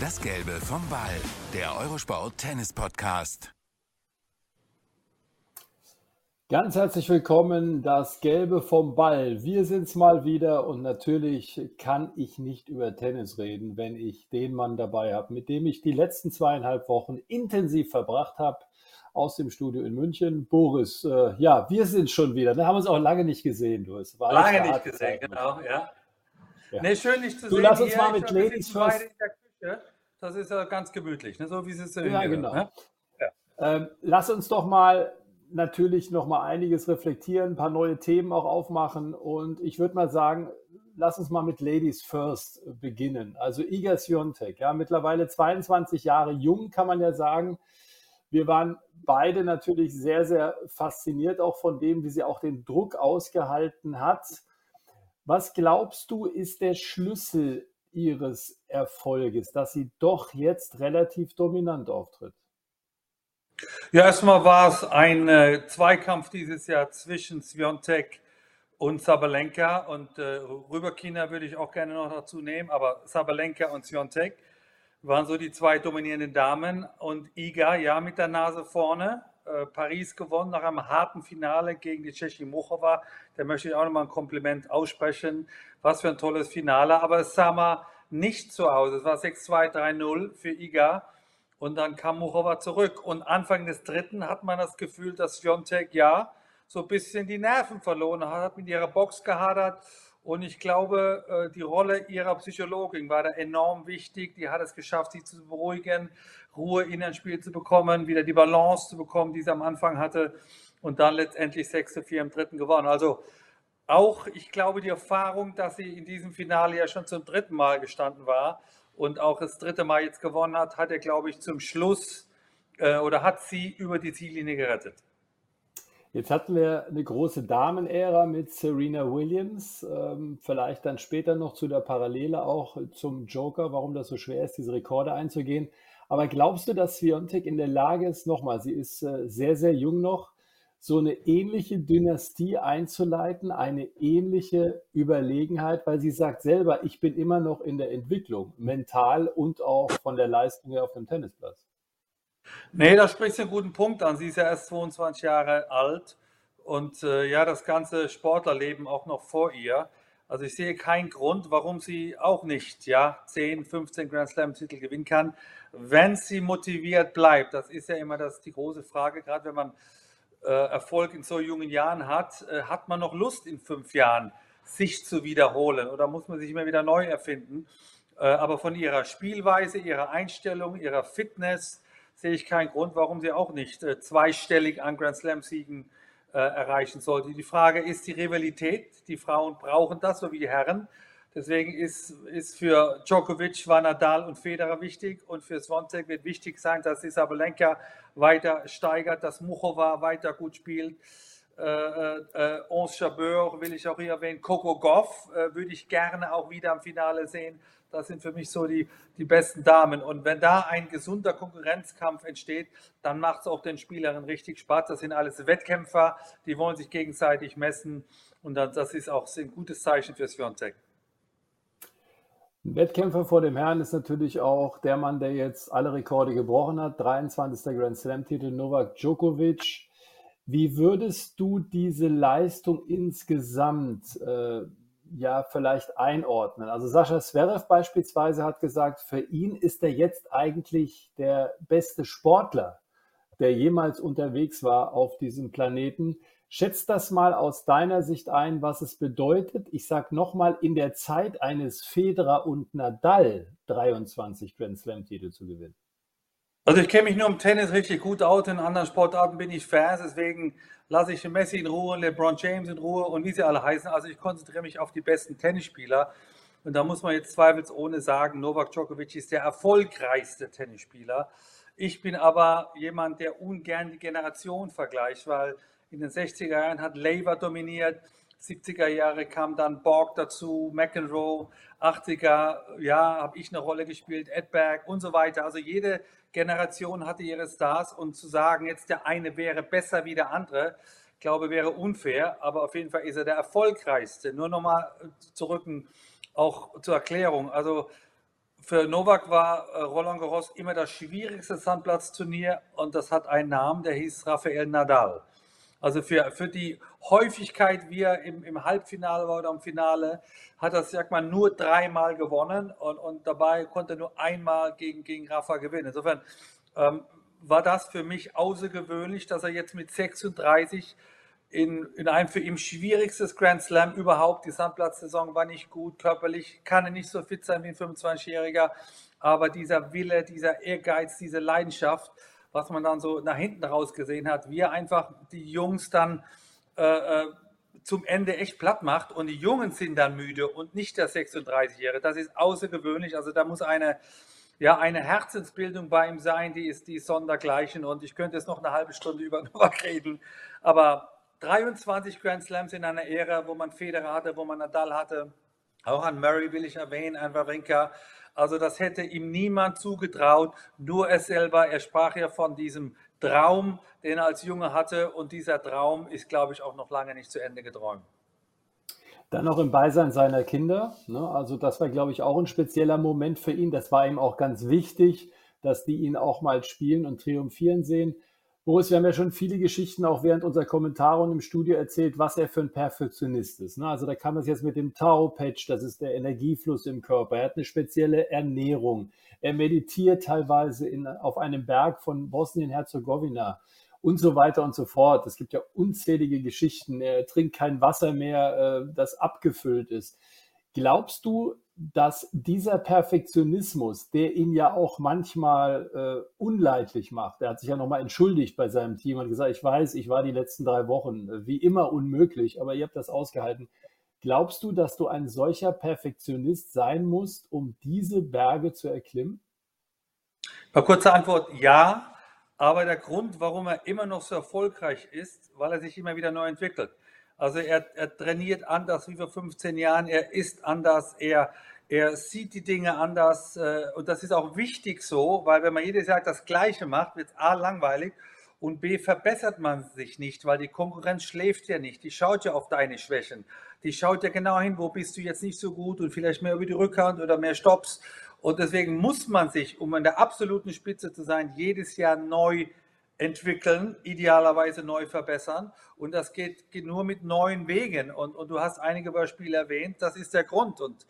Das Gelbe vom Ball, der Eurosport Tennis Podcast. Ganz herzlich willkommen, das Gelbe vom Ball. Wir sind's mal wieder und natürlich kann ich nicht über Tennis reden, wenn ich den Mann dabei habe, mit dem ich die letzten zweieinhalb Wochen intensiv verbracht habe aus dem Studio in München. Boris, äh, ja, wir sind schon wieder. Wir haben uns auch lange nicht gesehen, du. Es war lange nicht gesehen, genau, ja. ja. Nee, schön, dich zu du sehen. Lass uns hier. mal mit Ladies first. Das ist ja ganz gemütlich, ne? so wie es ist. Ja, genau. Ne? Ja. Ähm, lass uns doch mal natürlich noch mal einiges reflektieren, ein paar neue Themen auch aufmachen und ich würde mal sagen, lass uns mal mit Ladies First beginnen. Also Iga Swiatek, ja, mittlerweile 22 Jahre jung, kann man ja sagen. Wir waren beide natürlich sehr, sehr fasziniert auch von dem, wie sie auch den Druck ausgehalten hat. Was glaubst du, ist der Schlüssel ihres Erfolges, dass sie doch jetzt relativ dominant auftritt? Ja, erstmal war es ein äh, Zweikampf dieses Jahr zwischen Sviontek und Sabalenka und äh, Rüberkina würde ich auch gerne noch dazu nehmen, aber Sabalenka und Sviontek waren so die zwei dominierenden Damen und Iga ja mit der Nase vorne. Äh, Paris gewonnen nach einem harten Finale gegen die Tschechin Muchova. Da möchte ich auch nochmal ein Kompliment aussprechen. Was für ein tolles Finale. Aber es sah mal nicht zu Hause. Es war 6-2, 3-0 für Iga. Und dann kam Muchova zurück. Und Anfang des dritten hat man das Gefühl, dass Fiontek ja so ein bisschen die Nerven verloren hat, hat mit ihrer Box gehadert. Und ich glaube, äh, die Rolle ihrer Psychologin war da enorm wichtig. Die hat es geschafft, sie zu beruhigen, Ruhe in ein Spiel zu bekommen, wieder die Balance zu bekommen, die sie am Anfang hatte. Und dann letztendlich 6 zu 4 im dritten gewonnen. Also auch, ich glaube, die Erfahrung, dass sie in diesem Finale ja schon zum dritten Mal gestanden war und auch das dritte Mal jetzt gewonnen hat, hat er, glaube ich, zum Schluss äh, oder hat sie über die Ziellinie gerettet. Jetzt hatten wir eine große Damenära mit Serena Williams. Ähm, vielleicht dann später noch zu der Parallele auch zum Joker, warum das so schwer ist, diese Rekorde einzugehen. Aber glaubst du, dass Sviontek in der Lage ist, nochmal, sie ist äh, sehr, sehr jung noch, so eine ähnliche Dynastie einzuleiten, eine ähnliche Überlegenheit, weil sie sagt selber, ich bin immer noch in der Entwicklung, mental und auch von der Leistung her auf dem Tennisplatz? Nee, da sprichst du einen guten Punkt an. Sie ist ja erst 22 Jahre alt und äh, ja, das ganze Sportlerleben auch noch vor ihr. Also ich sehe keinen Grund, warum sie auch nicht ja, 10, 15 Grand Slam-Titel gewinnen kann, wenn sie motiviert bleibt. Das ist ja immer das, die große Frage, gerade wenn man äh, Erfolg in so jungen Jahren hat, äh, hat man noch Lust in fünf Jahren, sich zu wiederholen oder muss man sich immer wieder neu erfinden? Äh, aber von ihrer Spielweise, ihrer Einstellung, ihrer Fitness, sehe ich keinen Grund, warum sie auch nicht äh, zweistellig an Grand Slam-Siegen äh, erreichen sollte. Die Frage ist die Rivalität. Die Frauen brauchen das, so wie die Herren. Deswegen ist, ist für Djokovic, war Nadal und Federer wichtig und für Swantek wird wichtig sein, dass die Sabalenka weiter steigert, dass Muchova weiter gut spielt. Äh, äh, äh Ons Jabeur will ich auch hier erwähnen. Coco Goff äh, würde ich gerne auch wieder im Finale sehen. Das sind für mich so die, die besten Damen. Und wenn da ein gesunder Konkurrenzkampf entsteht, dann macht es auch den Spielerinnen richtig Spaß. Das sind alles Wettkämpfer, die wollen sich gegenseitig messen. Und das ist auch ein gutes Zeichen für Sviontek. Ein Wettkämpfer vor dem Herrn ist natürlich auch der Mann, der jetzt alle Rekorde gebrochen hat. 23. Grand Slam-Titel Novak Djokovic. Wie würdest du diese Leistung insgesamt äh, ja vielleicht einordnen. Also Sascha Zverev beispielsweise hat gesagt, für ihn ist er jetzt eigentlich der beste Sportler, der jemals unterwegs war auf diesem Planeten. Schätzt das mal aus deiner Sicht ein, was es bedeutet. Ich sage nochmal, in der Zeit eines Federer und Nadal 23 Grand Slam-Titel zu gewinnen. Also ich kenne mich nur im Tennis richtig gut aus, in anderen Sportarten bin ich Fans, deswegen lasse ich Messi in Ruhe, LeBron James in Ruhe und wie sie alle heißen. Also ich konzentriere mich auf die besten Tennisspieler. Und da muss man jetzt zweifelsohne sagen, Novak Djokovic ist der erfolgreichste Tennisspieler. Ich bin aber jemand, der ungern die Generation vergleicht, weil in den 60er Jahren hat Lever dominiert, 70er Jahre kam dann Borg dazu, McEnroe, 80er, ja, habe ich eine Rolle gespielt, Edberg und so weiter. Also jede Generation hatte ihre Stars und zu sagen, jetzt der eine wäre besser wie der andere, glaube wäre unfair, aber auf jeden Fall ist er der erfolgreichste. Nur nochmal zurück auch zur Erklärung. Also für Novak war äh, Roland Garros immer das schwierigste Sandplatzturnier und das hat einen Namen, der hieß Rafael Nadal. Also für, für die Häufigkeit, wie er im, im Halbfinale war oder im Finale, hat er, sag mal, nur dreimal gewonnen und, und dabei konnte er nur einmal gegen, gegen Rafa gewinnen. Insofern ähm, war das für mich außergewöhnlich, dass er jetzt mit 36 in, in einem für ihn schwierigstes Grand Slam überhaupt, die Sandplatzsaison war nicht gut, körperlich kann er nicht so fit sein wie ein 25-Jähriger, aber dieser Wille, dieser Ehrgeiz, diese Leidenschaft, was man dann so nach hinten raus gesehen hat, wie er einfach die Jungs dann äh, äh zum Ende echt platt macht und die Jungen sind dann müde und nicht der 36-Jährige. Das ist außergewöhnlich. Also da muss eine, ja, eine Herzensbildung bei ihm sein, die ist die Sondergleichen. Und ich könnte jetzt noch eine halbe Stunde über Novak reden. Aber 23 Grand Slams in einer Ära, wo man Federer hatte, wo man Nadal hatte. Auch an Murray will ich erwähnen, an Wawrinka. Also das hätte ihm niemand zugetraut, nur er selber. Er sprach ja von diesem Traum, den er als Junge hatte. Und dieser Traum ist, glaube ich, auch noch lange nicht zu Ende geträumt. Dann noch im Beisein seiner Kinder. Ne? Also das war, glaube ich, auch ein spezieller Moment für ihn. Das war ihm auch ganz wichtig, dass die ihn auch mal spielen und triumphieren sehen. Boris, wir haben ja schon viele Geschichten auch während unserer Kommentare und im Studio erzählt, was er für ein Perfektionist ist. Ne? Also da kam es jetzt mit dem Tau-Patch, das ist der Energiefluss im Körper. Er hat eine spezielle Ernährung. Er meditiert teilweise in, auf einem Berg von Bosnien-Herzegowina und so weiter und so fort. Es gibt ja unzählige Geschichten. Er trinkt kein Wasser mehr, äh, das abgefüllt ist. Glaubst du, dass dieser Perfektionismus, der ihn ja auch manchmal äh, unleidlich macht, er hat sich ja nochmal entschuldigt bei seinem Team und gesagt, ich weiß, ich war die letzten drei Wochen äh, wie immer unmöglich, aber ihr habt das ausgehalten. Glaubst du, dass du ein solcher Perfektionist sein musst, um diese Berge zu erklimmen? Eine kurze Antwort, ja. Aber der Grund, warum er immer noch so erfolgreich ist, weil er sich immer wieder neu entwickelt. Also er, er trainiert anders wie vor 15 Jahren, er isst anders, er, er sieht die Dinge anders äh, und das ist auch wichtig so, weil wenn man jedes Jahr das Gleiche macht, wird es A langweilig und B verbessert man sich nicht, weil die Konkurrenz schläft ja nicht, die schaut ja auf deine Schwächen, die schaut ja genau hin, wo bist du jetzt nicht so gut und vielleicht mehr über die Rückhand oder mehr Stops und deswegen muss man sich, um an der absoluten Spitze zu sein, jedes Jahr neu entwickeln, idealerweise neu verbessern. Und das geht, geht nur mit neuen Wegen. Und, und du hast einige Beispiele erwähnt, das ist der Grund. Und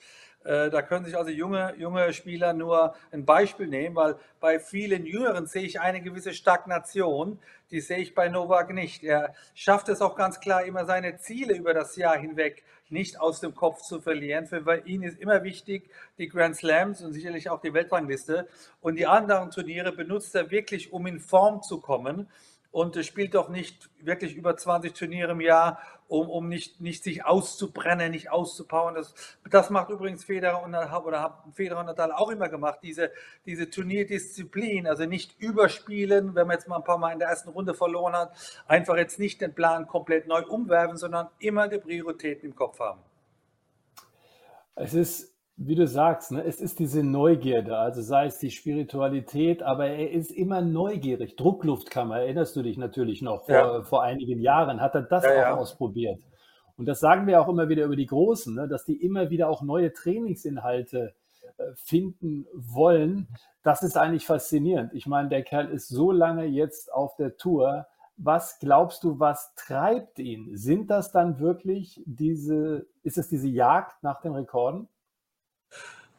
da können sich also junge, junge Spieler nur ein Beispiel nehmen, weil bei vielen Jüngeren sehe ich eine gewisse Stagnation, die sehe ich bei Novak nicht. Er schafft es auch ganz klar, immer seine Ziele über das Jahr hinweg nicht aus dem Kopf zu verlieren. Für ihn ist immer wichtig, die Grand Slams und sicherlich auch die Weltrangliste. Und die anderen Turniere benutzt er wirklich, um in Form zu kommen und spielt doch nicht wirklich über 20 Turniere im Jahr, um, um nicht, nicht sich auszubrennen, nicht auszupowern. Das, das macht übrigens Federer und, oder haben Federer und Nadal auch immer gemacht, diese, diese Turnierdisziplin, also nicht überspielen, wenn man jetzt mal ein paar Mal in der ersten Runde verloren hat, einfach jetzt nicht den Plan komplett neu umwerfen, sondern immer die Prioritäten im Kopf haben. Es ist wie du sagst, ne, es ist diese Neugierde, also sei es die Spiritualität, aber er ist immer neugierig. Druckluftkammer, erinnerst du dich natürlich noch, vor, ja. vor einigen Jahren hat er das ja, auch ja. ausprobiert. Und das sagen wir auch immer wieder über die Großen, ne, dass die immer wieder auch neue Trainingsinhalte äh, finden wollen. Das ist eigentlich faszinierend. Ich meine, der Kerl ist so lange jetzt auf der Tour. Was glaubst du, was treibt ihn? Sind das dann wirklich diese, ist es diese Jagd nach den Rekorden?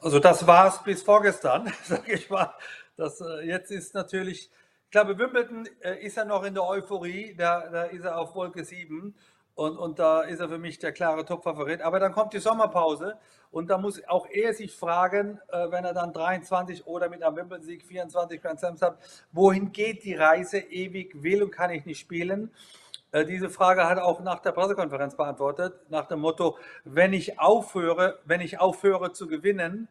Also das war es bis vorgestern, sage ich mal. Das, äh, jetzt ist natürlich, ich glaube, Wimbledon äh, ist er noch in der Euphorie, da, da ist er auf Wolke 7 und, und da ist er für mich der klare Top-Favorit. Aber dann kommt die Sommerpause und da muss auch er sich fragen, äh, wenn er dann 23 oder mit einem Wimbledon-Sieg 24 Grand Slams hat, wohin geht die Reise? Ewig will und kann ich nicht spielen. Äh, diese Frage hat auch nach der Pressekonferenz beantwortet, nach dem Motto, wenn ich aufhöre, wenn ich aufhöre zu gewinnen,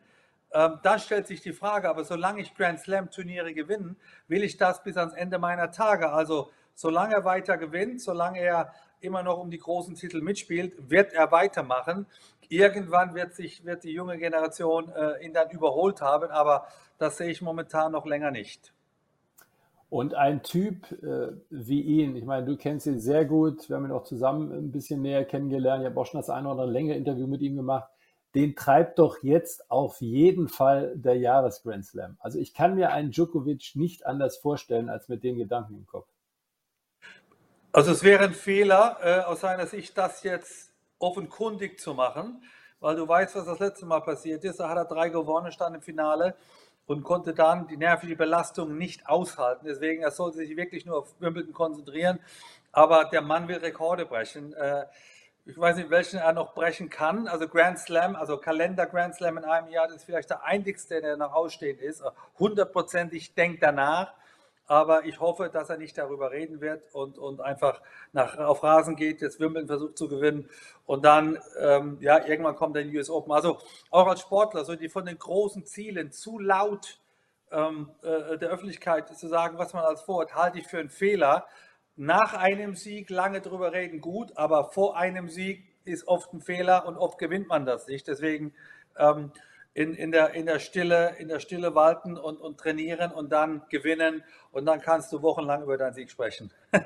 ähm, da stellt sich die Frage, aber solange ich Grand Slam Turniere gewinne, will ich das bis ans Ende meiner Tage. Also solange er weiter gewinnt, solange er immer noch um die großen Titel mitspielt, wird er weitermachen. Irgendwann wird sich wird die junge Generation äh, ihn dann überholt haben, aber das sehe ich momentan noch länger nicht. Und ein Typ äh, wie ihn, ich meine, du kennst ihn sehr gut, wir haben ihn auch zusammen ein bisschen näher kennengelernt, ich habe auch schon das eine oder andere längere Interview mit ihm gemacht. den treibt doch jetzt auf jeden Fall der Jahres Grand Slam. Also ich kann mir einen Djokovic nicht anders vorstellen als mit den Gedanken im Kopf. Also es wäre ein Fehler äh, aus seiner Sicht, das jetzt offenkundig zu machen, weil du weißt, was das letzte Mal passiert ist. Da hat er drei gewonnen, stand im Finale und konnte dann die nervliche Belastung nicht aushalten. Deswegen, er sollte sich wirklich nur auf Wimbledon konzentrieren. Aber der Mann will Rekorde brechen. Äh, ich weiß nicht, welchen er noch brechen kann. Also Grand Slam, also Kalender Grand Slam in einem Jahr, das ist vielleicht der einzigste, der noch ausstehend ist. Hundertprozentig denkt danach. Aber ich hoffe, dass er nicht darüber reden wird und, und einfach nach, auf Rasen geht, jetzt Wimbledon versucht zu gewinnen und dann, ähm, ja, irgendwann kommt der US Open. Also auch als Sportler, so die von den großen Zielen zu laut ähm, äh, der Öffentlichkeit zu sagen, was man als vorhat, halte ich für einen Fehler nach einem Sieg lange drüber reden, gut, aber vor einem Sieg ist oft ein Fehler und oft gewinnt man das nicht. Deswegen ähm, in, in, der, in, der Stille, in der Stille walten und, und trainieren und dann gewinnen und dann kannst du wochenlang über deinen Sieg sprechen.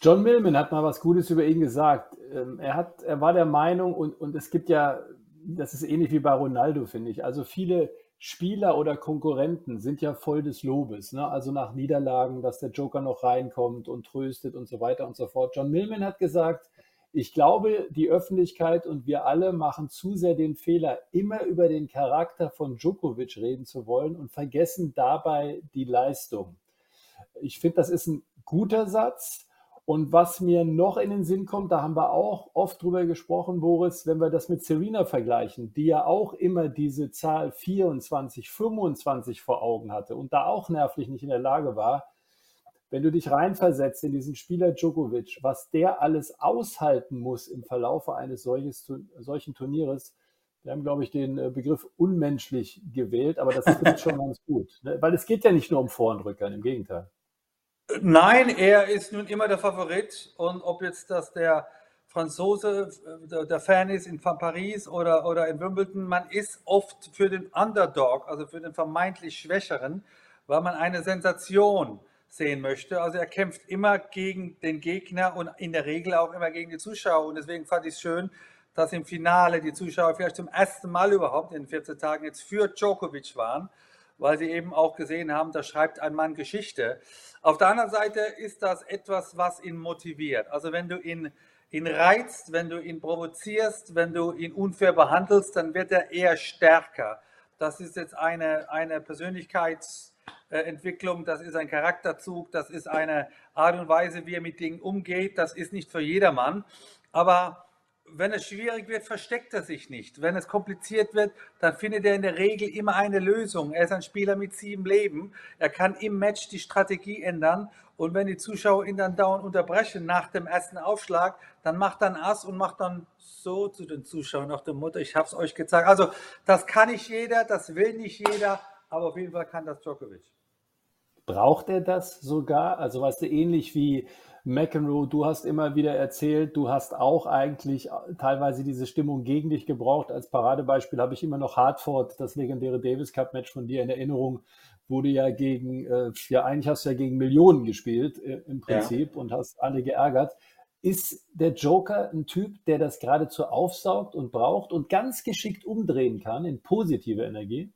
John Millman hat mal was Gutes über ihn gesagt. Ähm, er, hat, er war der Meinung, und, und es gibt ja, das ist ähnlich wie bei Ronaldo, finde ich. Also viele Spieler oder Konkurrenten sind ja voll des Lobes. Ne? Also nach Niederlagen, dass der Joker noch reinkommt und tröstet und so weiter und so fort. John Millman hat gesagt, ich glaube, die Öffentlichkeit und wir alle machen zu sehr den Fehler, immer über den Charakter von Djokovic reden zu wollen und vergessen dabei die Leistung. Ich finde, das ist ein guter Satz. Und was mir noch in den Sinn kommt, da haben wir auch oft drüber gesprochen, Boris, wenn wir das mit Serena vergleichen, die ja auch immer diese Zahl 24, 25 vor Augen hatte und da auch nervlich nicht in der Lage war, wenn du dich reinversetzt in diesen Spieler Djokovic, was der alles aushalten muss im Verlaufe eines solches, solchen Turnieres, wir haben, glaube ich, den äh, Begriff unmenschlich gewählt, aber das ist schon ganz gut. Ne? Weil es geht ja nicht nur um Vorhandrückern, im Gegenteil. Nein, er ist nun immer der Favorit und ob jetzt das der Franzose, äh, der Fan ist in Paris oder, oder in Wimbledon, man ist oft für den Underdog, also für den vermeintlich Schwächeren, weil man eine Sensation sehen möchte. Also er kämpft immer gegen den Gegner und in der Regel auch immer gegen die Zuschauer. Und deswegen fand ich es schön, dass im Finale die Zuschauer vielleicht zum ersten Mal überhaupt in den 14 Tagen jetzt für Djokovic waren, weil sie eben auch gesehen haben, da schreibt ein Mann Geschichte. Auf der anderen Seite ist das etwas, was ihn motiviert. Also wenn du ihn, ihn reizt, wenn du ihn provozierst, wenn du ihn unfair behandelst, dann wird er eher stärker. Das ist jetzt eine, eine Persönlichkeitsentwicklung, das ist ein Charakterzug, das ist eine Art und Weise, wie er mit Dingen umgeht. Das ist nicht für jedermann. Aber wenn es schwierig wird, versteckt er sich nicht. Wenn es kompliziert wird, dann findet er in der Regel immer eine Lösung. Er ist ein Spieler mit sieben Leben. Er kann im Match die Strategie ändern. Und wenn die Zuschauer ihn dann dauernd unterbrechen nach dem ersten Aufschlag, dann macht ein Ass und macht dann so zu den Zuschauern nach dem Mutter, ich habe es euch gezeigt. Also das kann nicht jeder, das will nicht jeder, aber auf jeden Fall kann das Djokovic. Braucht er das sogar? Also weißt du, ähnlich wie McEnroe, du hast immer wieder erzählt, du hast auch eigentlich teilweise diese Stimmung gegen dich gebraucht. Als Paradebeispiel habe ich immer noch Hartford, das legendäre Davis Cup Match von dir in Erinnerung, du ja gegen, äh, ja eigentlich hast du ja gegen Millionen gespielt äh, im Prinzip ja. und hast alle geärgert. Ist der Joker ein Typ, der das geradezu aufsaugt und braucht und ganz geschickt umdrehen kann in positive Energie?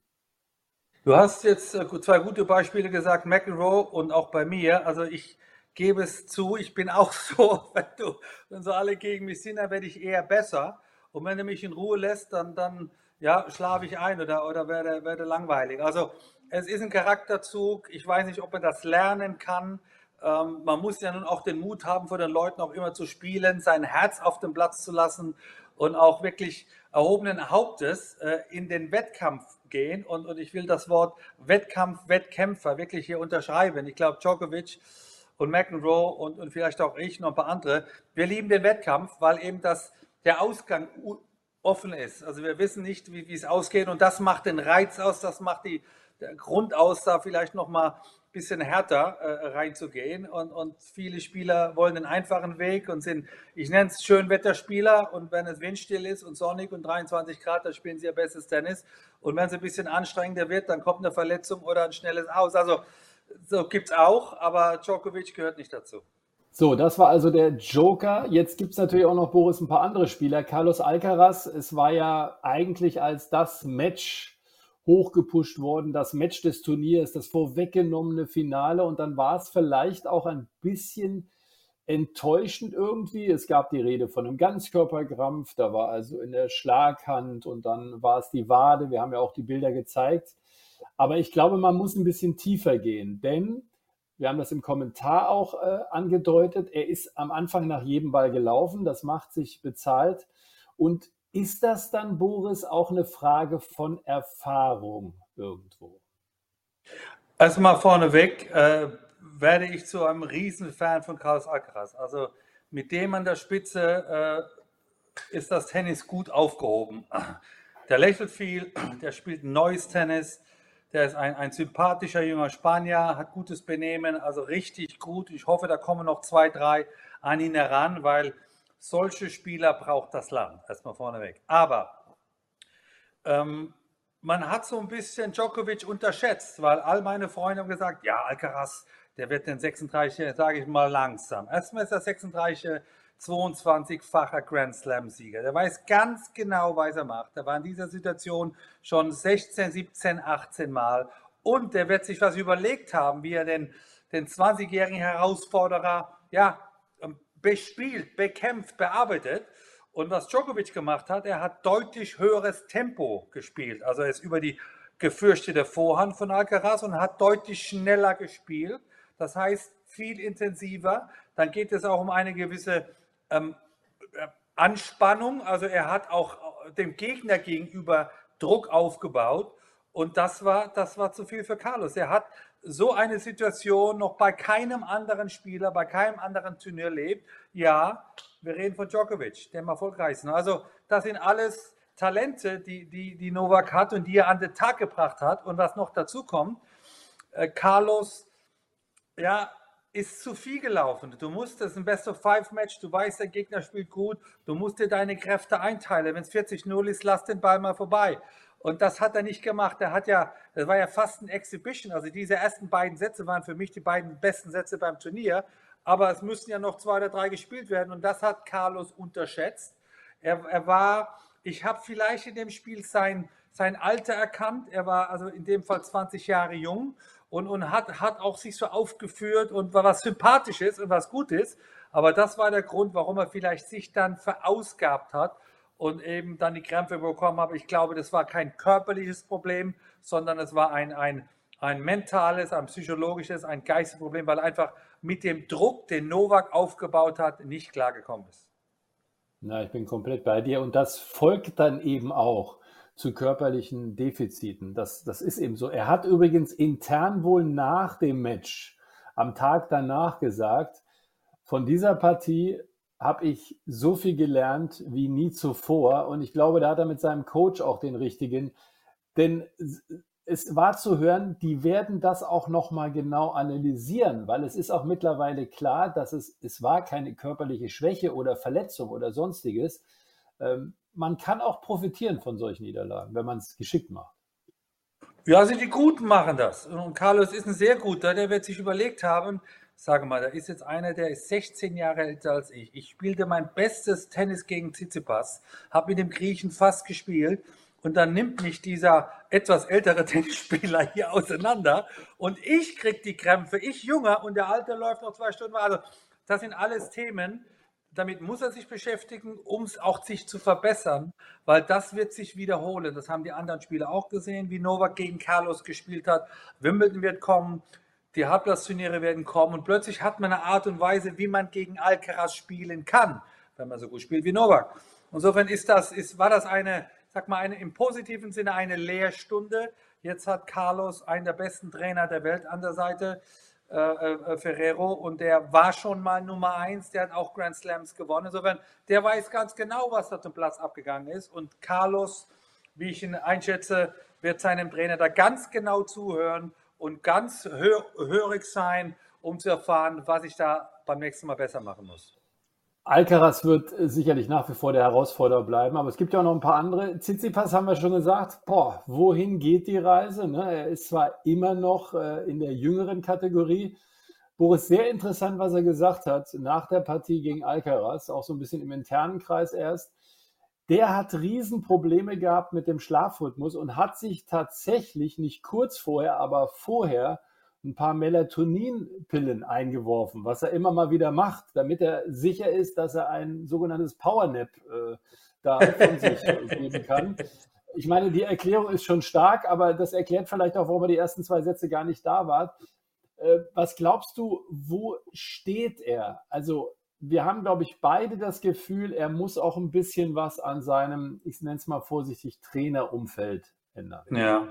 Du hast jetzt äh, zwei gute Beispiele gesagt, McEnroe und auch bei mir. Also ich gebe es zu, ich bin auch so, wenn, du, wenn so alle gegen mich sind, dann werde ich eher besser. Und wenn du mich in Ruhe lässt, dann, dann ja, schlafe ich ein oder, oder werde, werde langweilig. Also es ist ein Charakterzug. Ich weiß nicht, ob man das lernen kann. Ähm, man muss ja nun auch den Mut haben, vor den Leuten auch immer zu spielen, sein Herz auf den Platz zu lassen und auch wirklich erhobenen Hauptes äh, in den Wettkampf gehen. Und, und ich will das Wort Wettkampf, Wettkämpfer wirklich hier unterschreiben. Ich glaube, Djokovic und McEnroe und, und vielleicht auch ich, noch ein paar andere. Wir lieben den Wettkampf, weil eben das, der Ausgang offen ist. Also wir wissen nicht, wie, es ausgeht und das macht den Reiz aus, das macht die, der Grund aus, da vielleicht noch mal ein bisschen härter äh, reinzugehen und, und viele Spieler wollen den einfachen Weg und sind, ich nenne es Schönwetterspieler und wenn es windstill ist und sonnig und 23 Grad, dann spielen sie ihr bestes Tennis und wenn es ein bisschen anstrengender wird, dann kommt eine Verletzung oder ein schnelles Aus. Also so gibt es auch, aber Djokovic gehört nicht dazu. So, das war also der Joker. Jetzt gibt es natürlich auch noch, Boris, ein paar andere Spieler. Carlos Alcaraz, es war ja eigentlich als das Match hochgepusht worden, das Match des Turniers, das vorweggenommene Finale. Und dann war es vielleicht auch ein bisschen enttäuschend irgendwie. Es gab die Rede von einem Ganzkörperkrampf, da war also in der Schlaghand und dann war es die Wade. Wir haben ja auch die Bilder gezeigt. Aber ich glaube, man muss ein bisschen tiefer gehen, denn wir haben das im Kommentar auch äh, angedeutet. Er ist am Anfang nach jedem Ball gelaufen. Das macht sich bezahlt. Und ist das dann, Boris, auch eine Frage von Erfahrung irgendwo? Erstmal vorneweg äh, werde ich zu einem Riesenfan von Carlos Alcaraz. Also mit dem an der Spitze äh, ist das Tennis gut aufgehoben. Der lächelt viel, der spielt neues Tennis der ist ein, ein sympathischer junger Spanier, hat gutes Benehmen, also richtig gut. Ich hoffe, da kommen noch zwei, drei an ihn heran, weil solche Spieler braucht das Land. Erstmal vorneweg. Aber ähm, man hat so ein bisschen Djokovic unterschätzt, weil all meine Freunde haben gesagt, ja, Alcaraz, der wird den 36, sage ich mal langsam. Erstmal ist er 36 22-facher Grand Slam-Sieger. Der weiß ganz genau, was er macht. Er war in dieser Situation schon 16, 17, 18 Mal. Und der wird sich was überlegt haben, wie er den, den 20-jährigen Herausforderer ja, bespielt, bekämpft, bearbeitet. Und was Djokovic gemacht hat, er hat deutlich höheres Tempo gespielt. Also er ist über die gefürchtete Vorhand von Alcaraz und hat deutlich schneller gespielt. Das heißt, viel intensiver. Dann geht es auch um eine gewisse ähm, äh, Anspannung. Also er hat auch dem Gegner gegenüber Druck aufgebaut. Und das war, das war zu viel für Carlos. Er hat so eine Situation noch bei keinem anderen Spieler, bei keinem anderen Turnier erlebt. Ja, wir reden von Djokovic, dem erfolgreichsten. Also das sind alles Talente, die, die, die Novak hat und die er an den Tag gebracht hat. Und was noch dazu kommt, äh, Carlos, ja, ist zu viel gelaufen. Du musst, das ist ein Best-of-Five-Match, du weißt, der Gegner spielt gut, du musst dir deine Kräfte einteilen. Wenn es 40-0 ist, lass den Ball mal vorbei. Und das hat er nicht gemacht. Er hat ja, das war ja fast ein Exhibition. Also diese ersten beiden Sätze waren für mich die beiden besten Sätze beim Turnier. Aber es müssen ja noch zwei oder drei gespielt werden. Und das hat Carlos unterschätzt. Er, er war, ich habe vielleicht in dem Spiel sein, sein Alter erkannt. Er war also in dem Fall 20 Jahre jung und, und hat, hat auch sich so aufgeführt und war was Sympathisches und was Gutes. Aber das war der Grund, warum er vielleicht sich dann verausgabt hat und eben dann die Krämpfe bekommen hat. Ich glaube, das war kein körperliches Problem, sondern es war ein, ein, ein mentales, ein psychologisches, ein geistiges Problem, weil einfach mit dem Druck, den Novak aufgebaut hat, nicht klargekommen ist. Na, ich bin komplett bei dir und das folgt dann eben auch zu körperlichen Defiziten. Das, das ist eben so. Er hat übrigens intern wohl nach dem Match am Tag danach gesagt, von dieser Partie habe ich so viel gelernt wie nie zuvor. Und ich glaube, da hat er mit seinem Coach auch den richtigen. Denn es war zu hören, die werden das auch nochmal genau analysieren, weil es ist auch mittlerweile klar, dass es, es war keine körperliche Schwäche oder Verletzung oder sonstiges. Ähm, man kann auch profitieren von solchen Niederlagen, wenn man es geschickt macht. Ja, also die Guten machen das. Und Carlos ist ein sehr guter, der wird sich überlegt haben, sage mal, da ist jetzt einer, der ist 16 Jahre älter als ich. Ich spielte mein bestes Tennis gegen Tsitsipas, habe mit dem Griechen fast gespielt und dann nimmt mich dieser etwas ältere Tennisspieler hier auseinander und ich kriege die Krämpfe, ich junger und der Alte läuft noch zwei Stunden. Also das sind alles Themen, damit muss er sich beschäftigen, um es auch sich zu verbessern, weil das wird sich wiederholen. Das haben die anderen Spieler auch gesehen, wie Novak gegen Carlos gespielt hat. Wimbledon wird kommen, die Halbplatzturniere werden kommen und plötzlich hat man eine Art und Weise, wie man gegen Alcaraz spielen kann, wenn man so gut spielt wie Novak. Insofern ist das, ist, war das eine, sag mal, eine, im positiven Sinne eine Lehrstunde. Jetzt hat Carlos einen der besten Trainer der Welt an der Seite. Äh, äh, Ferrero und der war schon mal Nummer eins, der hat auch Grand Slams gewonnen. Insofern, der weiß ganz genau, was da zum Platz abgegangen ist. Und Carlos, wie ich ihn einschätze, wird seinem Trainer da ganz genau zuhören und ganz hör hörig sein, um zu erfahren, was ich da beim nächsten Mal besser machen muss. Alcaraz wird äh, sicherlich nach wie vor der Herausforderer bleiben, aber es gibt ja auch noch ein paar andere. Tsitsipas haben wir schon gesagt, boah, wohin geht die Reise? Ne? Er ist zwar immer noch äh, in der jüngeren Kategorie, Boris, sehr interessant, was er gesagt hat nach der Partie gegen Alcaraz, auch so ein bisschen im internen Kreis erst. Der hat Riesenprobleme gehabt mit dem Schlafrhythmus und hat sich tatsächlich nicht kurz vorher, aber vorher ein paar Melatoninpillen eingeworfen, was er immer mal wieder macht, damit er sicher ist, dass er ein sogenanntes Powernap äh, da von sich geben kann. Ich meine, die Erklärung ist schon stark, aber das erklärt vielleicht auch, warum er die ersten zwei Sätze gar nicht da war. Äh, was glaubst du, wo steht er? Also, wir haben, glaube ich, beide das Gefühl, er muss auch ein bisschen was an seinem, ich nenne es mal vorsichtig, Trainerumfeld ändern. Ja.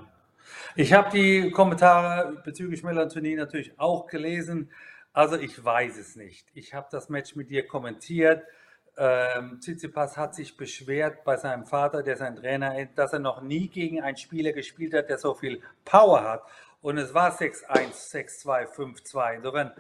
Ich habe die Kommentare bezüglich Melatonin natürlich auch gelesen. Also ich weiß es nicht. Ich habe das Match mit dir kommentiert. Ähm, Tsitsipas hat sich beschwert bei seinem Vater, der sein Trainer ist, dass er noch nie gegen einen Spieler gespielt hat, der so viel Power hat. Und es war 6-1, 6-2, 5-2. Insofern,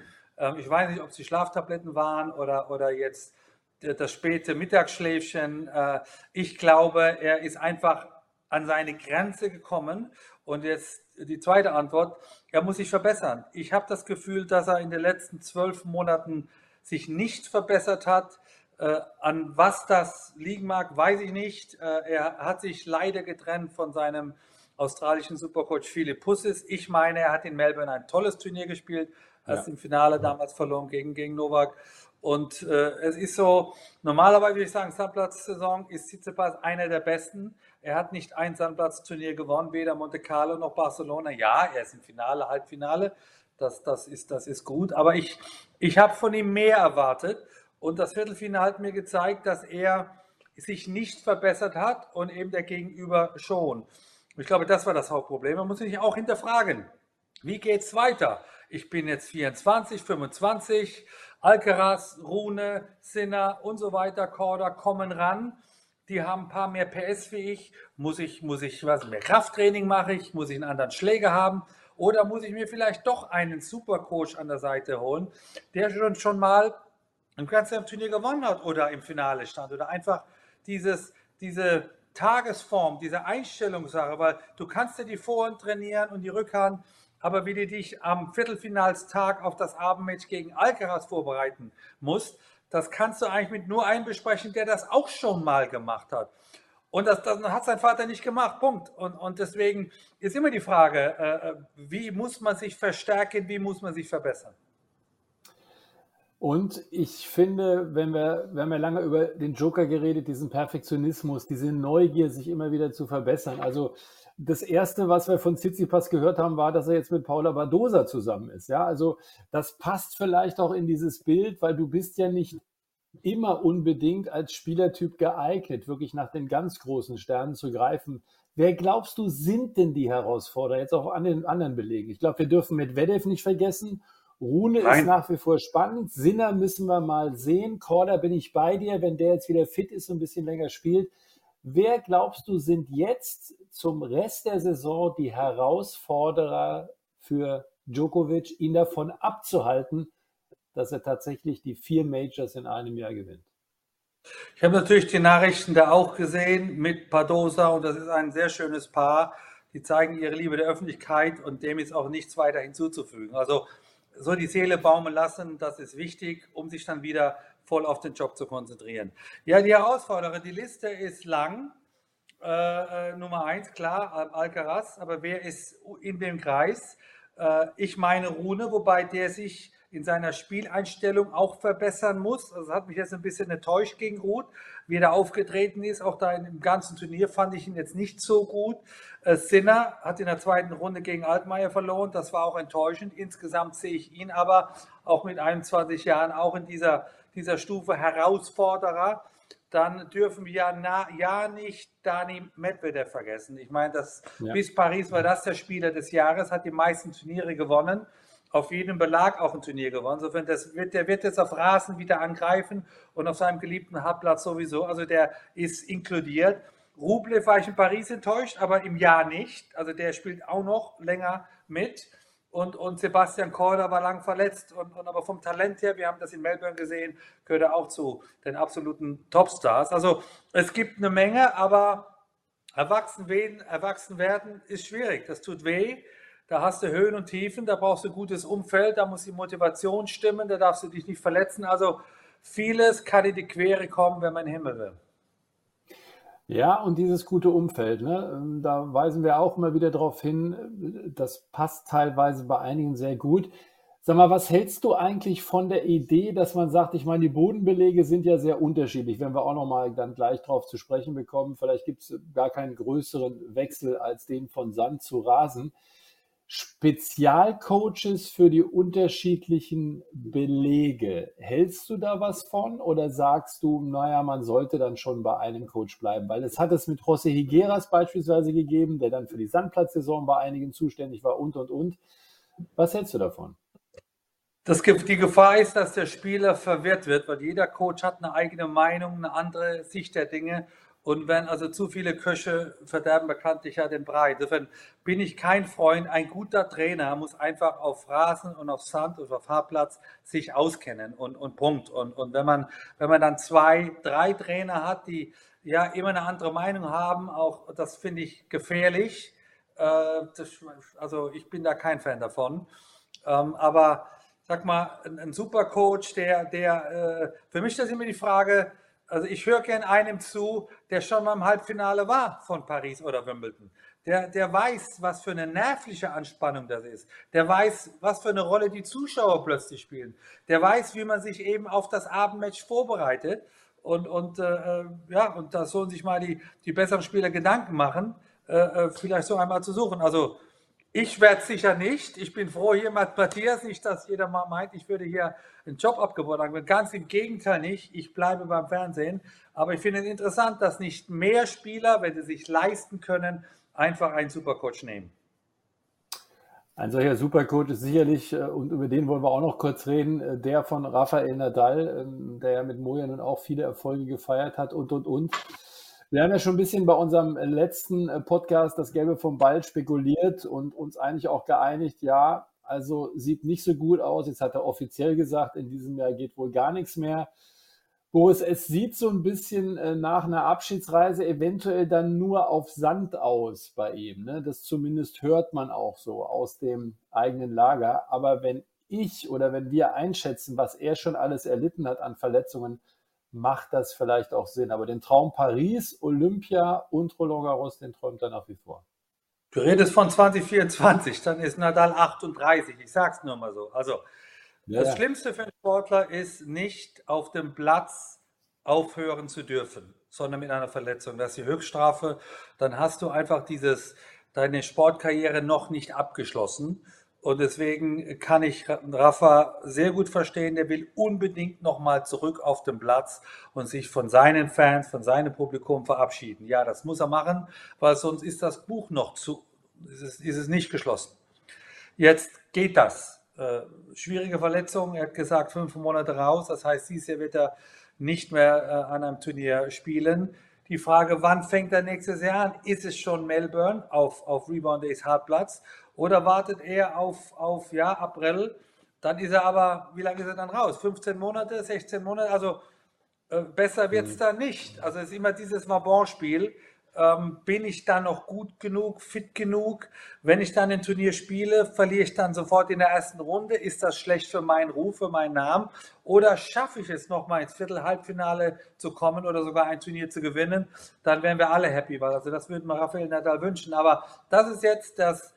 ich weiß nicht, ob es die Schlaftabletten waren oder, oder jetzt das späte Mittagsschläfchen. Äh, ich glaube, er ist einfach an seine Grenze gekommen. Und jetzt die zweite Antwort, er muss sich verbessern. Ich habe das Gefühl, dass er in den letzten zwölf Monaten sich nicht verbessert hat. Äh, an was das liegen mag, weiß ich nicht. Äh, er hat sich leider getrennt von seinem australischen Supercoach Philipp Pussis. Ich meine, er hat in Melbourne ein tolles Turnier gespielt, als ja. im Finale damals verloren gegen, gegen Novak. Und äh, es ist so, normalerweise würde ich sagen, Sandplatz-Saison ist Tsitsipas einer der besten. Er hat nicht ein Sandplatz-Turnier gewonnen, weder Monte Carlo noch Barcelona. Ja, er ist im Finale, Halbfinale. Das, das, ist, das ist gut. Aber ich, ich habe von ihm mehr erwartet. Und das Viertelfinale hat mir gezeigt, dass er sich nicht verbessert hat und eben der Gegenüber schon. Ich glaube, das war das Hauptproblem. Man muss sich auch hinterfragen, wie geht es weiter? Ich bin jetzt 24, 25, Alcaraz, Rune, Sinner und so weiter, Korda kommen ran. Die haben ein paar mehr PS wie ich. Muss ich, muss ich was mehr Krafttraining mache ich? Muss ich einen anderen Schläger haben? Oder muss ich mir vielleicht doch einen Supercoach an der Seite holen, der schon, schon mal im Slam Turnier gewonnen hat oder im Finale stand oder einfach dieses, diese Tagesform, diese Einstellungssache, weil du kannst ja die Vorhand trainieren und die Rückhand, aber wie du dich am Viertelfinalstag auf das Abendmatch gegen Alcaraz vorbereiten musst, das kannst du eigentlich mit nur einem besprechen, der das auch schon mal gemacht hat. Und das, das hat sein Vater nicht gemacht, Punkt. Und, und deswegen ist immer die Frage, äh, äh wie muss man sich verstärken, wie muss man sich verbessern? Und ich finde, wenn wir, wir haben ja lange über den Joker geredet, diesen Perfektionismus, diese Neugier, sich immer wieder zu verbessern. Also das erste, was wir von Tsitsipas gehört haben, war, dass er jetzt mit Paula Badosa zusammen ist. Ja, also das passt vielleicht auch in dieses Bild, weil du bist ja nicht immer unbedingt als Spielertyp geeignet, wirklich nach den ganz großen Sternen zu greifen. Wer glaubst du, sind denn die Herausforderer jetzt auch an den anderen Belegen? Ich glaube, wir dürfen mit Medvedev nicht vergessen Rune Nein. ist nach wie vor spannend. Sinner müssen wir mal sehen. Korda bin ich bei dir, wenn der jetzt wieder fit ist und ein bisschen länger spielt. Wer glaubst du, sind jetzt zum Rest der Saison die Herausforderer für Djokovic, ihn davon abzuhalten, dass er tatsächlich die vier Majors in einem Jahr gewinnt? Ich habe natürlich die Nachrichten da auch gesehen mit Padosa und das ist ein sehr schönes Paar. Die zeigen ihre Liebe der Öffentlichkeit und dem ist auch nichts weiter hinzuzufügen. Also so die Seele baumeln lassen, das ist wichtig, um sich dann wieder voll auf den Job zu konzentrieren. Ja, die Herausforderer, die Liste ist lang. Äh, äh Nummer eins, klar, Alcaraz, aber wer ist in dem Kreis? Äh, ich meine Rune, wobei der sich in seiner Spieleinstellung auch verbessern muss. Also hat mich jetzt ein bisschen enttäuscht gegen Ruth, wie er aufgetreten ist. Auch da im ganzen Turnier fand ich ihn jetzt nicht so gut. Äh, Sinner hat in der zweiten Runde gegen Altmaier verloren. Das war auch enttäuschend. Insgesamt sehe ich ihn aber auch mit 21 Jahren auch in dieser, dieser Stufe Herausforderer. Dann dürfen wir ja, na, ja nicht Dani Medvedev vergessen. Ich meine, das, ja. bis Paris war das der Spieler des Jahres, hat die meisten Turniere gewonnen auf jedem Belag auch ein Turnier gewonnen. Insofern, das wird, der wird jetzt auf Rasen wieder angreifen und auf seinem geliebten Hartplatz sowieso. Also der ist inkludiert. Rublev war ich in Paris enttäuscht, aber im Jahr nicht. Also der spielt auch noch länger mit. Und, und Sebastian Korda war lang verletzt. Und, und, aber vom Talent her, wir haben das in Melbourne gesehen, gehört er auch zu den absoluten Topstars. Also es gibt eine Menge, aber erwachsen werden, erwachsen werden ist schwierig. Das tut weh. Da hast du Höhen und Tiefen, da brauchst du ein gutes Umfeld, da muss die Motivation stimmen, da darfst du dich nicht verletzen. Also vieles kann in die Quere kommen, wenn man Himmel will. Ja, und dieses gute Umfeld, ne, ähm, da weisen wir auch immer wieder darauf hin, das passt teilweise bei einigen sehr gut. Sag mal, was hältst du eigentlich von der Idee, dass man sagt, ich meine, die Bodenbelege sind ja sehr unterschiedlich, wenn wir auch nochmal dann gleich darauf zu sprechen bekommen. Vielleicht gibt es gar keinen größeren Wechsel als den von Sand zu Rasen. Spezialcoaches für die unterschiedlichen Belege. Hältst du da was von oder sagst du, naja, man sollte dann schon bei einem Coach bleiben? Weil es hat es mit José Higueras beispielsweise gegeben, der dann für die Sandplatzsaison bei einigen zuständig war und, und, und. Was hältst du davon? Das, die Gefahr ist, dass der Spieler verwirrt wird, weil jeder Coach hat eine eigene Meinung, eine andere Sicht der Dinge und wenn also zu viele Köche verderben bekanntlich ja den Brei. Insofern bin ich kein Freund. Ein guter Trainer muss einfach auf Rasen und auf Sand und auf Fahrplatz sich auskennen und, und Punkt. Und, und wenn, man, wenn man dann zwei, drei Trainer hat, die ja immer eine andere Meinung haben, auch das finde ich gefährlich. Äh, das, also ich bin da kein Fan davon. Ähm, aber sag mal, ein, ein super Coach, der, der äh, für mich das immer die Frage, also ich höre gern einem zu, der schon mal im Halbfinale war von Paris oder Wimbledon. Der, der weiß, was für eine nervliche Anspannung das ist. Der weiß, was für eine Rolle die Zuschauer plötzlich spielen. Der weiß, wie man sich eben auf das Abendmatch vorbereitet. Und, und äh, äh ja, und da sollen sich mal die, die besseren Spieler Gedanken machen, äh, äh vielleicht so einmal zu suchen. Also ich werde sicher nicht. Ich bin froh hier mit Matthias, nicht, dass jeder mal meint, ich würde hier einen Job abgebaut haben. Ganz im Gegenteil nicht. Ich bleibe beim Fernsehen. Aber ich finde es interessant, dass nicht mehr Spieler, wenn sie sich leisten können, einfach einen Supercoach nehmen. Ein solcher Supercoach ist sicherlich, äh, und über den wollen wir auch noch kurz reden, äh, der von Rafael Nadal, ähm, der ja mit Moja nun auch viele Erfolge gefeiert hat und, und, und. Wir haben ja schon ein bisschen bei unserem letzten äh, Podcast das Gelbe vom Ball spekuliert und uns eigentlich auch geeinigt, ja, also sieht nicht so gut aus. Jetzt hat er offiziell gesagt, in diesem Jahr geht wohl gar nichts mehr. Boris, es sieht so ein bisschen äh, nach einer Abschiedsreise eventuell dann nur auf Sand aus bei ihm. Ne? Das zumindest hört man auch so aus dem eigenen Lager. Aber wenn ich oder wenn wir einschätzen, was er schon alles erlitten hat an Verletzungen, macht das vielleicht auch Sinn. Aber den Traum Paris, Olympia und Roland Garros, den träumt er nach wie vor. Du redest von 2024, dann ist Nadal 38. Ich sag's nur mal so. Also, ja, das. Schlimmste für einen Sportler ist nicht auf dem Platz aufhören zu dürfen, sondern mit einer Verletzung. Das ist die Höchststrafe. Dann hast du einfach dieses, deine Sportkarriere noch nicht abgeschlossen. Und deswegen kann ich Rafa sehr gut verstehen. Der will unbedingt nochmal zurück auf den Platz und sich von seinen Fans, von seinem Publikum verabschieden. Ja, das muss er machen, weil sonst ist das Buch noch zu, ist es, ist es nicht geschlossen. Jetzt geht das. Äh, schwierige Verletzung. Er hat gesagt, fünf Monate raus. Das heißt, dieses Jahr wird er nicht mehr äh, an einem Turnier spielen. Die Frage, wann fängt er nächstes Jahr an? Ist es schon Melbourne auf, auf Rebound Days Hartplatz? Oder wartet er auf, auf ja, April? Dann ist er aber, wie lange ist er dann raus? 15 Monate, 16 Monate? Also äh, besser wird es mhm. da nicht. Also es ist immer dieses Mabon-Spiel. Ähm, bin ich dann noch gut genug, fit genug? Wenn ich dann ein Turnier spiele, verliere ich dann sofort in der ersten Runde? Ist das schlecht für meinen Ruf, für meinen Namen? Oder schaffe ich es nochmal ins Viertel-Halbfinale zu kommen oder sogar ein Turnier zu gewinnen? Dann wären wir alle happy, weil also das würden wir Raphael Nadal wünschen. Aber das ist jetzt das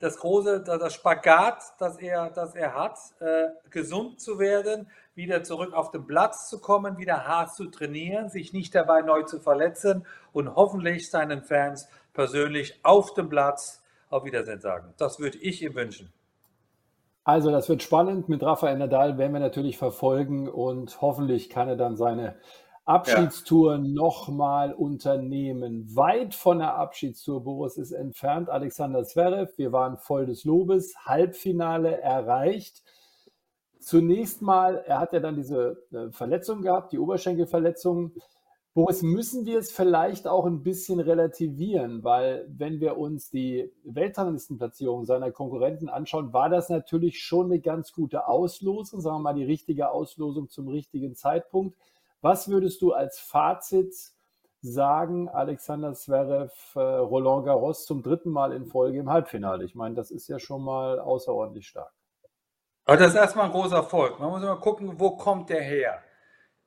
das große, das Spagat, das er, das er hat, äh, gesund zu werden, wieder zurück auf den Platz zu kommen, wieder hart zu trainieren, sich nicht dabei neu zu verletzen und hoffentlich seinen Fans persönlich auf dem Platz auf Wiedersehen sagen. Das würde ich ihm wünschen. Also, das wird spannend. Mit Rafael Nadal werden wir natürlich verfolgen und hoffentlich kann er dann seine Abschiedstour ja. nochmal unternehmen. Weit von der Abschiedstour, Boris ist entfernt. Alexander Zverev, wir waren voll des Lobes. Halbfinale erreicht. Zunächst mal, er hat ja dann diese äh, Verletzung gehabt, die Oberschenkelverletzung. Boris, müssen wir es vielleicht auch ein bisschen relativieren, weil wenn wir uns die Weltranglistenplatzierung seiner Konkurrenten anschauen, war das natürlich schon eine ganz gute Auslosung, sagen wir mal die richtige Auslosung zum richtigen Zeitpunkt. Was würdest du als Fazit sagen Alexander Zverev, äh, Roland Garros zum dritten Mal in Folge im Halbfinale. Ich meine, das ist ja schon mal außerordentlich stark. Aber das ist erstmal ein großer Erfolg. Man muss immer gucken, wo kommt der her?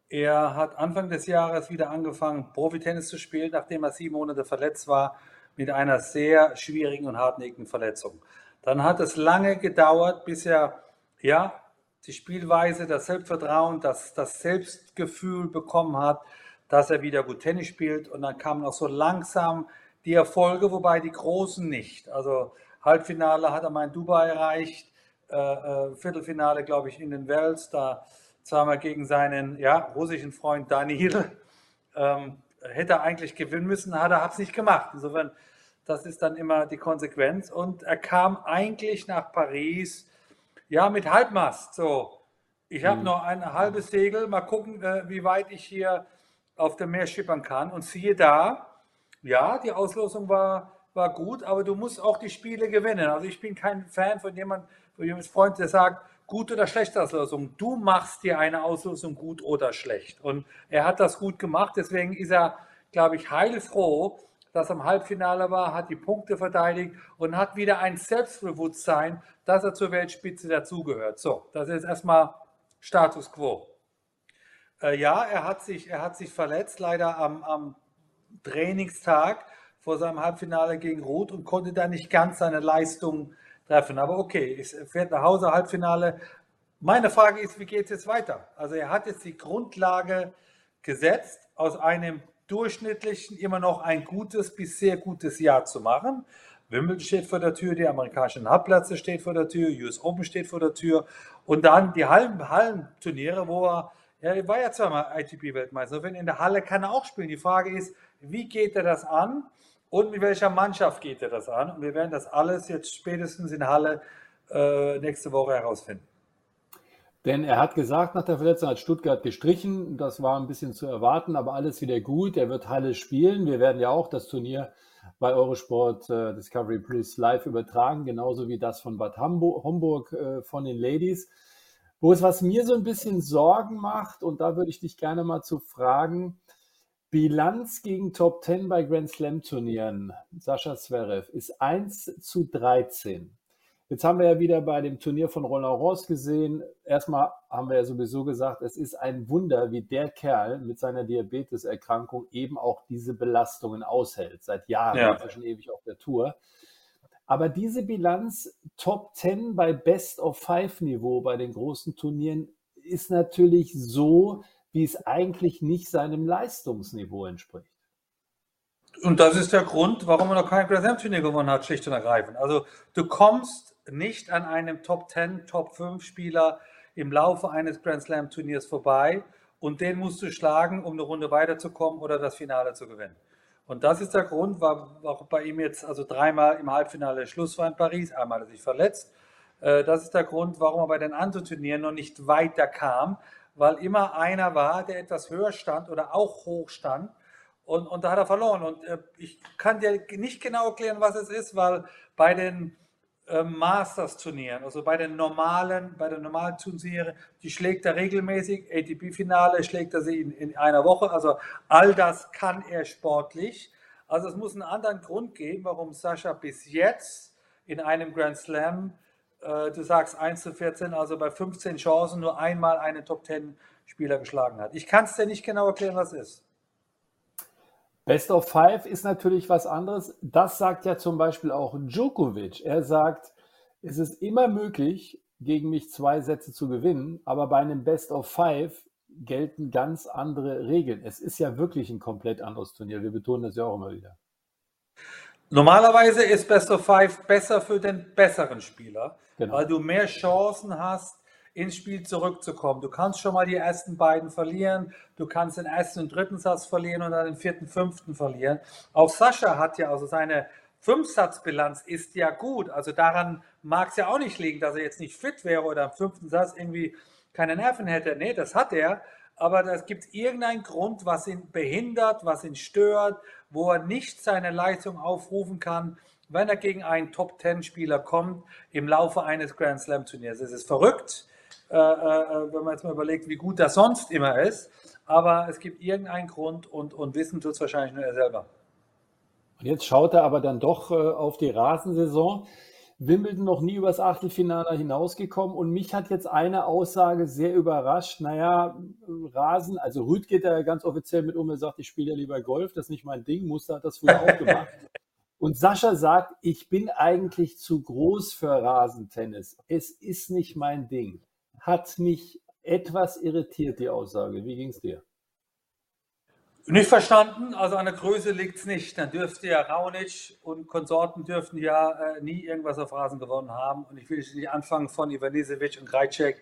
Er hat Anfang des Jahres wieder angefangen, Profitennis zu spielen, nachdem er sieben Monate verletzt war mit einer sehr schwierigen und hartnäckigen Verletzung. Dann hat es lange gedauert, bis er ja die Spielweise, das Selbstvertrauen, das, das Selbstgefühl bekommen hat, dass er wieder gut Tennis spielt. Und dann kamen auch so langsam die Erfolge, wobei die großen nicht. Also Halbfinale hat er mal in Dubai erreicht, äh, äh, Viertelfinale, glaube ich, in den Wells, da zweimal gegen seinen ja, russischen Freund Daniel. Ähm, hätte er eigentlich gewinnen müssen, hat er es nicht gemacht. Insofern, das ist dann immer die Konsequenz. Und er kam eigentlich nach Paris, ja, mit Halbmast. So, ich habe mhm. noch ein halbes Segel, mal gucken, äh, wie weit ich hier auf dem Meer schippern kann. Und siehe da, ja, die Auslosung war, war gut, aber du musst auch die Spiele gewinnen. Also ich bin kein Fan von jemandem, von jemandem Freund, der sagt, gut oder schlechte Auslosung. Du machst dir eine Auslosung gut oder schlecht. Und er hat das gut gemacht. Deswegen ist er, glaube ich, heilfroh, dass er im Halbfinale war, hat die Punkte verteidigt und hat wieder ein Selbstbewusstsein, dass er zur Weltspitze dazugehört. So, das ist erstmal Status quo. Äh, ja, er hat, sich, er hat sich verletzt, leider am, am Trainingstag vor seinem Halbfinale gegen Roth und konnte da nicht ganz seine Leistung treffen. Aber okay, er fährt nach Hause, Halbfinale. Meine Frage ist, wie geht es jetzt weiter? Also er hat jetzt die Grundlage gesetzt, aus einem durchschnittlichen immer noch ein gutes bis sehr gutes Jahr zu machen. Wimbledon steht vor der Tür, die amerikanischen Halbplätze steht vor der Tür, US Open steht vor der Tür und dann die Hallen, Hallenturniere, wo er, er war ja zweimal ITP-Weltmeister, wenn in der Halle kann er auch spielen. Die Frage ist, wie geht er das an? und mit welcher Mannschaft geht er das an. Und wir werden das alles jetzt spätestens in Halle äh, nächste Woche herausfinden. Denn er hat gesagt, nach der Verletzung hat Stuttgart gestrichen. Das war ein bisschen zu erwarten, aber alles wieder gut. Er wird Halle spielen. Wir werden ja auch das Turnier bei Eurosport äh, Discovery Plus live übertragen, genauso wie das von Bad Homburg äh, von den Ladies. Wo es was mir so ein bisschen Sorgen macht, und da würde ich dich gerne mal zu fragen, Bilanz gegen Top 10 bei Grand Slam Turnieren, Sascha Zverev, ist 1 zu 13. Jetzt haben wir ja wieder bei dem Turnier von Roland Ross gesehen. Erstmal haben wir ja sowieso gesagt, es ist ein Wunder, wie der Kerl mit seiner Diabeteserkrankung eben auch diese Belastungen aushält. Seit Jahren, ja. ist er schon ewig auf der Tour. Aber diese Bilanz Top 10 bei Best of Five Niveau bei den großen Turnieren ist natürlich so, wie es eigentlich nicht seinem Leistungsniveau entspricht. Und das ist der Grund, warum er noch kein Grand Slam Turnier gewonnen hat, schlicht und ergreifend. Also du kommst nicht an einem Top 10, Top 5 Spieler im Laufe eines Grand Slam Turniers vorbei und den musst du schlagen, um eine Runde weiterzukommen oder das Finale zu gewinnen. Und das ist der Grund, warum bei ihm jetzt also dreimal im Halbfinale Schluss war in Paris, einmal hat er sich verletzt. Äh, das ist der Grund, warum er bei den anderen Turnieren noch nicht weiter kam, weil immer einer war, der etwas höher stand oder auch hoch stand. Und, und da hat er verloren. Und äh, ich kann dir nicht genau erklären, was es ist, weil bei den äh, Masters-Turnieren, also bei den normalen, bei den normalen Turnieren, die schlägt er regelmäßig. ATP-Finale schlägt er sie in, in einer Woche. Also all das kann er sportlich. Also es muss einen anderen Grund geben, warum Sascha bis jetzt in einem Grand Slam äh, du sagst 1 zu 14, also bei 15 Chancen nur einmal einen Top 10 Spieler geschlagen hat. Ich kann es dir nicht genau erklären, was ist. Best of Five ist natürlich was anderes. Das sagt ja zum Beispiel auch Djokovic. Er sagt, es ist immer möglich, gegen mich zwei Sätze zu gewinnen, aber bei einem Best of Five gelten ganz andere Regeln. Es ist ja wirklich ein komplett anderes Turnier. Wir betonen das ja auch immer wieder. Normalerweise ist Best of Five besser für den besseren Spieler, genau. weil du mehr Chancen hast, ins Spiel zurückzukommen. Du kannst schon mal die ersten beiden verlieren, du kannst den ersten und dritten Satz verlieren und dann den vierten, fünften verlieren. Auch Sascha hat ja, also seine Fünfsatzbilanz ist ja gut. Also daran mag es ja auch nicht liegen, dass er jetzt nicht fit wäre oder am fünften Satz irgendwie keine Nerven hätte. Nee, das hat er. Aber es gibt irgendeinen Grund, was ihn behindert, was ihn stört, wo er nicht seine Leistung aufrufen kann, wenn er gegen einen Top-10-Spieler kommt im Laufe eines Grand Slam-Turniers. Es ist verrückt, äh, äh, wenn man jetzt mal überlegt, wie gut das sonst immer ist. aber es gibt irgendeinen Grund und, und wissen tut es wahrscheinlich nur er selber. Und jetzt schaut er aber dann doch äh, auf die Rasensaison. Wimbledon noch nie übers Achtelfinale hinausgekommen und mich hat jetzt eine Aussage sehr überrascht. Naja, Rasen, also Rüd geht da ja ganz offiziell mit um, er sagt, ich spiele ja lieber Golf, das ist nicht mein Ding, Muster hat das früher auch gemacht. Und Sascha sagt, ich bin eigentlich zu groß für Rasentennis. Es ist nicht mein Ding. Hat mich etwas irritiert, die Aussage. Wie ging es dir? Nicht verstanden, also an der Größe liegt es nicht. Dann dürfte ja Raonic und Konsorten dürften ja äh, nie irgendwas auf Rasen gewonnen haben. Und ich will nicht anfangen von Ivanisevic und Krajcek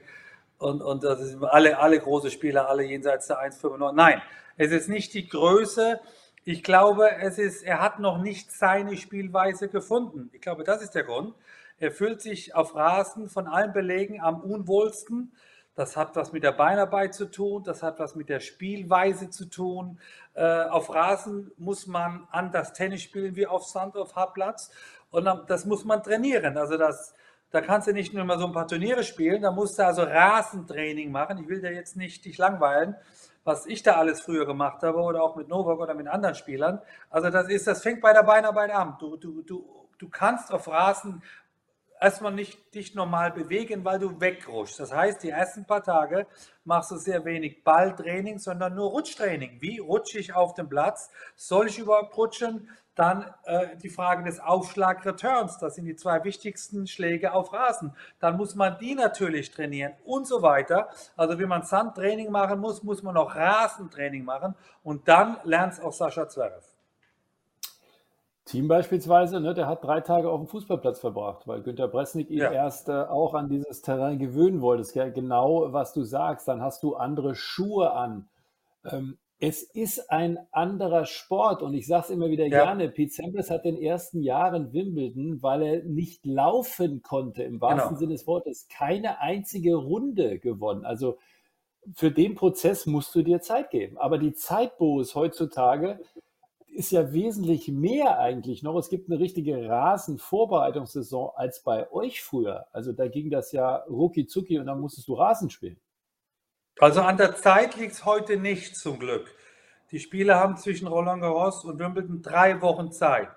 und, und das sind alle, alle große Spieler, alle jenseits der 1,95. Nein, es ist nicht die Größe. Ich glaube, es ist, er hat noch nicht seine Spielweise gefunden. Ich glaube, das ist der Grund. Er fühlt sich auf Rasen von allen Belegen am unwohlsten. Das hat was mit der Beinarbeit zu tun, das hat was mit der Spielweise zu tun. Äh, auf Rasen muss man anders Tennis spielen wie auf Sand, auf Hartplatz. Und das muss man trainieren. Also das, da kannst du nicht nur mal so ein paar Turniere spielen, da musst du also Rasentraining machen. Ich will dir jetzt nicht dich langweilen, was ich da alles früher gemacht habe oder auch mit Novak oder mit anderen Spielern. Also das ist, das fängt bei der Beinarbeit an. Du, du, du, du kannst auf Rasen erstmal nicht dich normal bewegen, weil du wegrutschst. Das heißt, die ersten paar Tage machst du sehr wenig Balltraining, sondern nur Rutschtraining. Wie rutsche ich auf dem Platz? Soll ich überhaupt rutschen? Dann äh, die Frage des Aufschlag-Returns. Das sind die zwei wichtigsten Schläge auf Rasen. Dann muss man die natürlich trainieren und so weiter. Also wie man Sandtraining machen muss, muss man auch Rasentraining machen. Und dann lernt es auch Sascha Zverev. Team beispielsweise, ne, der hat drei Tage auf dem Fußballplatz verbracht, weil Günter Bresnik ihn ja. erst äh, auch an dieses Terrain gewöhnen wollte. Das ist ja genau, was du sagst. Dann hast du andere Schuhe an. Ähm, es ist ein anderer Sport und ich sage es immer wieder ja. gerne. Pete Sampras hat den ersten Jahren Wimbledon, weil er nicht laufen konnte, im wahrsten genau. Sinne des Wortes, keine einzige Runde gewonnen. Also für den Prozess musst du dir Zeit geben. Aber die Zeit, Boris, heutzutage, ist ja wesentlich mehr eigentlich noch. Es gibt eine richtige Rasenvorbereitungssaison als bei euch früher. Also da ging das ja rucki zucki und dann musstest du Rasen spielen. Also an der Zeit liegt es heute nicht zum Glück. Die Spieler haben zwischen Roland Garros und Wimbledon drei Wochen Zeit.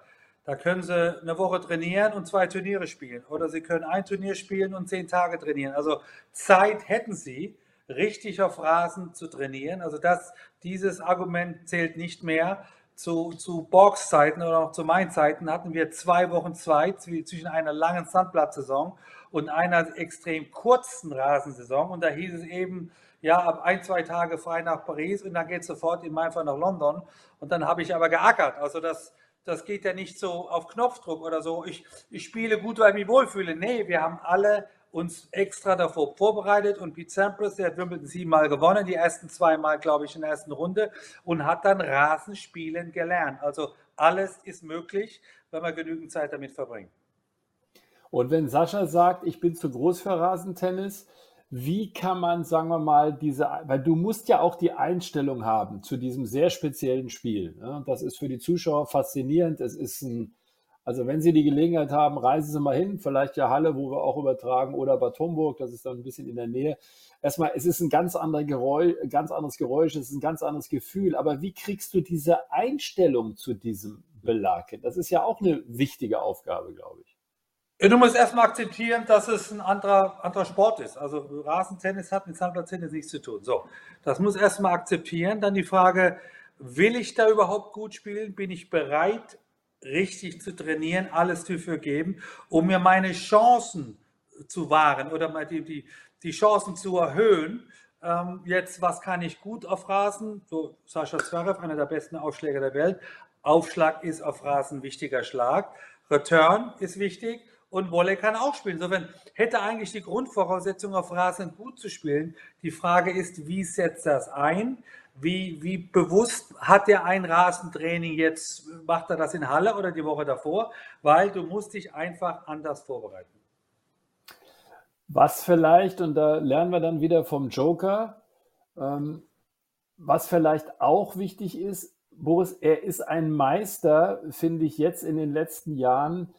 Da können sie eine Woche trainieren und zwei Turniere spielen. Oder sie können ein Turnier spielen und zehn Tage trainieren. Also Zeit hätten sie, richtig auf Rasen zu trainieren. Also das, dieses Argument zählt nicht mehr zu, zu Borgs Zeiten oder auch zu meinen Zeiten hatten wir zwei Wochen Zeit zwischen einer langen Sandplatzsaison und einer extrem kurzen Rasensaison. Und da hieß es eben, ja, ab ein, zwei Tage frei nach Paris und dann geht es sofort in meinem Fall nach London. Und dann habe ich aber geackert. Also das, das geht ja nicht so auf Knopfdruck oder so. Ich, ich spiele gut, weil ich mich wohlfühle. Nee, wir haben alle uns extra davor vorbereitet und Pete Sampras, der hat Wimbledon siebenmal gewonnen, die ersten zweimal, glaube ich, in der ersten Runde und hat dann Rasenspielen gelernt. Also alles ist möglich, wenn man genügend Zeit damit verbringt. Und wenn Sascha sagt, ich bin zu groß für Rasentennis, wie kann man, sagen wir mal, diese, weil du musst ja auch die Einstellung haben zu diesem sehr speziellen Spiel. Ne? Das ist für die Zuschauer faszinierend. Es ist ein, also wenn Sie die Gelegenheit haben, reisen Sie mal hin, vielleicht ja Halle, wo wir auch übertragen, oder Bad Homburg, das ist dann ein bisschen in der Nähe. Erstmal, es ist ein ganz, anderer Geräusch, ganz anderes Geräusch, es ist ein ganz anderes Gefühl. Aber wie kriegst du diese Einstellung zu diesem Belag hin? Das ist ja auch eine wichtige Aufgabe, glaube ich. Ja, du musst erstmal akzeptieren, dass es ein anderer, anderer Sport ist. Also Rasentennis hat mit Sandplatztennis nichts zu tun. So, das muss erstmal akzeptieren. Dann die Frage, will ich da überhaupt gut spielen? Bin ich bereit, richtig zu trainieren, alles dafür geben, um mir meine Chancen zu wahren oder mal die, die, die Chancen zu erhöhen. Ähm, jetzt, was kann ich gut auf Rasen? So Sascha Zverev, einer der besten Aufschläger der Welt. Aufschlag ist auf Rasen wichtiger Schlag. Return ist wichtig und Wolle kann auch spielen. Insofern hätte eigentlich die Grundvoraussetzung auf Rasen gut zu spielen. Die Frage ist, wie setzt das ein? Wie, wie bewusst hat er ein Rasentraining jetzt? Macht er das in Halle oder die Woche davor? Weil du musst dich einfach anders vorbereiten. Was vielleicht, und da lernen wir dann wieder vom Joker, ähm, was vielleicht auch wichtig ist, Boris, er ist ein Meister, finde ich jetzt in den letzten Jahren,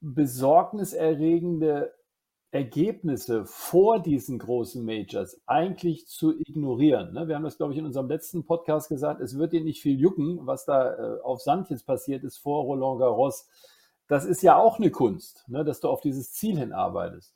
besorgniserregende Ergebnisse vor diesen großen Majors eigentlich zu ignorieren. Ne? Wir haben das, glaube ich, in unserem letzten Podcast gesagt, es wird dir nicht viel jucken, was da äh, auf Sand jetzt passiert ist vor Roland Garros. Das ist ja auch eine Kunst, ne? dass du auf dieses Ziel hinarbeitest.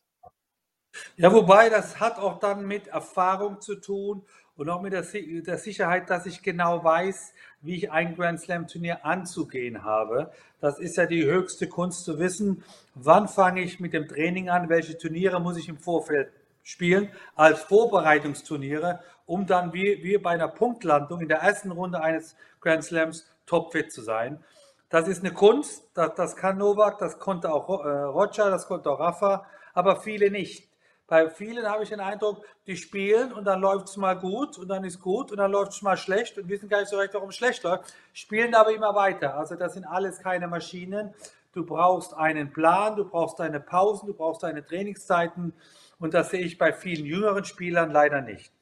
Ja, wobei das hat auch dann mit Erfahrung zu tun und auch mit der, der, Sicherheit, dass ich genau weiß, wie ich ein Grand Slam Turnier anzugehen habe. Das ist ja die höchste Kunst zu wissen, wann fange ich mit dem Training an, welche Turniere muss ich im Vorfeld spielen als Vorbereitungsturniere, um dann wie, wie bei einer Punktlandung in der ersten Runde eines Grand Slams topfit zu sein. Das ist eine Kunst, das, das kann Novak, das konnte auch äh, Roger, das konnte auch Rafa, aber viele nicht. Bei vielen habe ich den Eindruck, die spielen und dann läuft es mal gut und dann ist gut und dann läuft es mal schlecht und wissen gar nicht so recht, warum es schlecht läuft, spielen aber immer weiter. Also das sind alles keine Maschinen. Du brauchst einen Plan, du brauchst deine Pausen, du brauchst deine Trainingszeiten und das sehe ich bei vielen jüngeren Spielern leider nicht.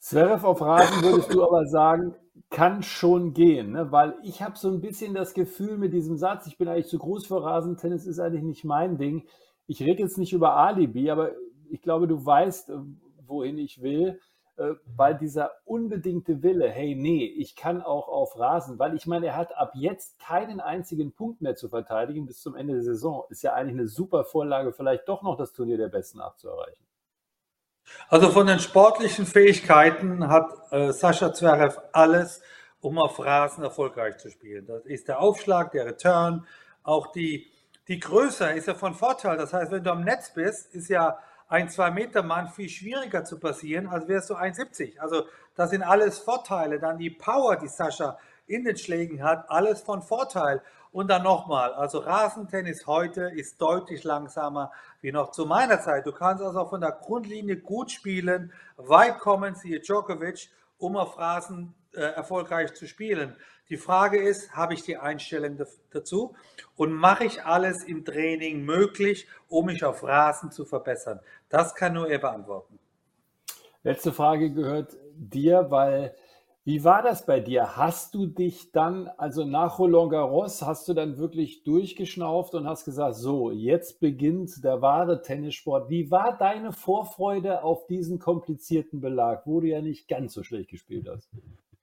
Zverev auf Rasen würdest du aber sagen, kann schon gehen, ne? weil ich habe so ein bisschen das Gefühl mit diesem Satz, ich bin eigentlich zu groß für Rasentennis, ist eigentlich nicht mein Ding ich rede jetzt nicht über Alibi, aber ich glaube, du weißt, äh, wohin ich will, äh, weil dieser unbedingte Wille, hey, nee, ich kann auch auf Rasen, weil ich meine, er hat ab jetzt keinen einzigen Punkt mehr zu verteidigen bis zum Ende der Saison. Ist ja eigentlich eine super Vorlage, vielleicht doch noch das Turnier der Besten abzuerreichen. Also von den sportlichen Fähigkeiten hat äh, Sascha Zverev alles, um auf Rasen erfolgreich zu spielen. Das ist der Aufschlag, der Return, auch die die Größe ist ja von Vorteil. Das heißt, wenn du am Netz bist, ist ja ein 2-Meter-Mann viel schwieriger zu passieren, als wärst du 1,70. Also das sind alles Vorteile. Dann die Power, die Sascha in den Schlägen hat, alles von Vorteil. Und dann nochmal, also Rasentennis heute ist deutlich langsamer wie noch zu meiner Zeit. Du kannst also von der Grundlinie gut spielen, weit kommen, siehe Djokovic, um auf Rasen äh, erfolgreich zu spielen. Die Frage ist, habe ich die Einstellung dazu und mache ich alles im Training möglich, um mich auf Rasen zu verbessern? Das kann nur er beantworten. Letzte Frage gehört dir, weil wie war das bei dir? Hast du dich dann, also nach Roland Garros, hast du dann wirklich durchgeschnauft und hast gesagt, so, jetzt beginnt der wahre Tennissport. Wie war deine Vorfreude auf diesen komplizierten Belag, wo du ja nicht ganz so schlecht gespielt hast?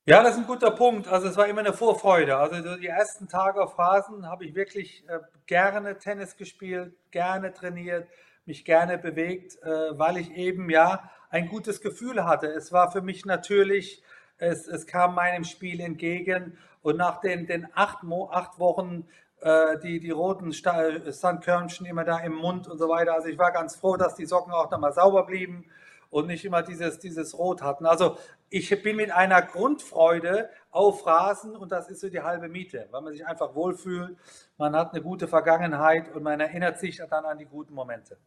Ja, das ist ein guter Punkt. Also es war immer eine Vorfreude. Also die ersten Tage auf Rasen habe ich wirklich äh, gerne Tennis gespielt, gerne trainiert, mich gerne bewegt, äh, weil ich eben ja ein gutes Gefühl hatte. Es war für mich natürlich, es, es kam meinem Spiel entgegen und nach den, den acht, Mo acht Wochen äh, die, die roten Sandkörnchen immer da im Mund und so weiter. Also ich war ganz froh, dass die Socken auch nochmal sauber blieben und nicht immer dieses, dieses Rot hatten. Also ich bin mit einer Grundfreude auf Rasen und das ist so die halbe Miete, weil man sich einfach wohlfühlt, man hat eine gute Vergangenheit und man erinnert sich dann an die guten Momente.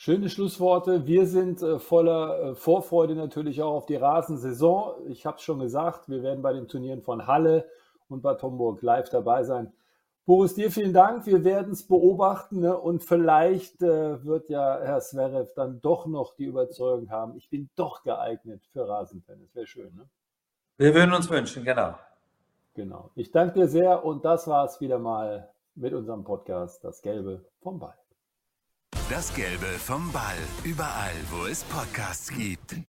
Schöne Schlussworte. Wir sind äh, voller äh, Vorfreude natürlich auch auf die Rasensaison. Ich habe es schon gesagt, wir werden bei den Turnieren von Halle und Bad Homburg live dabei sein. Boris, dir vielen Dank. Wir werden es beobachten ne? und vielleicht äh, wird ja Herr Zverev dann doch noch die Überzeugung haben, ich bin doch geeignet für Rasentennis. Wäre schön, ne? Wir würden uns wünschen, genau. Genau. Ich danke dir sehr und das war es wieder mal mit unserem Podcast Das Gelbe vom Ball. Das Gelbe vom Ball. Überall, wo es Podcasts gibt.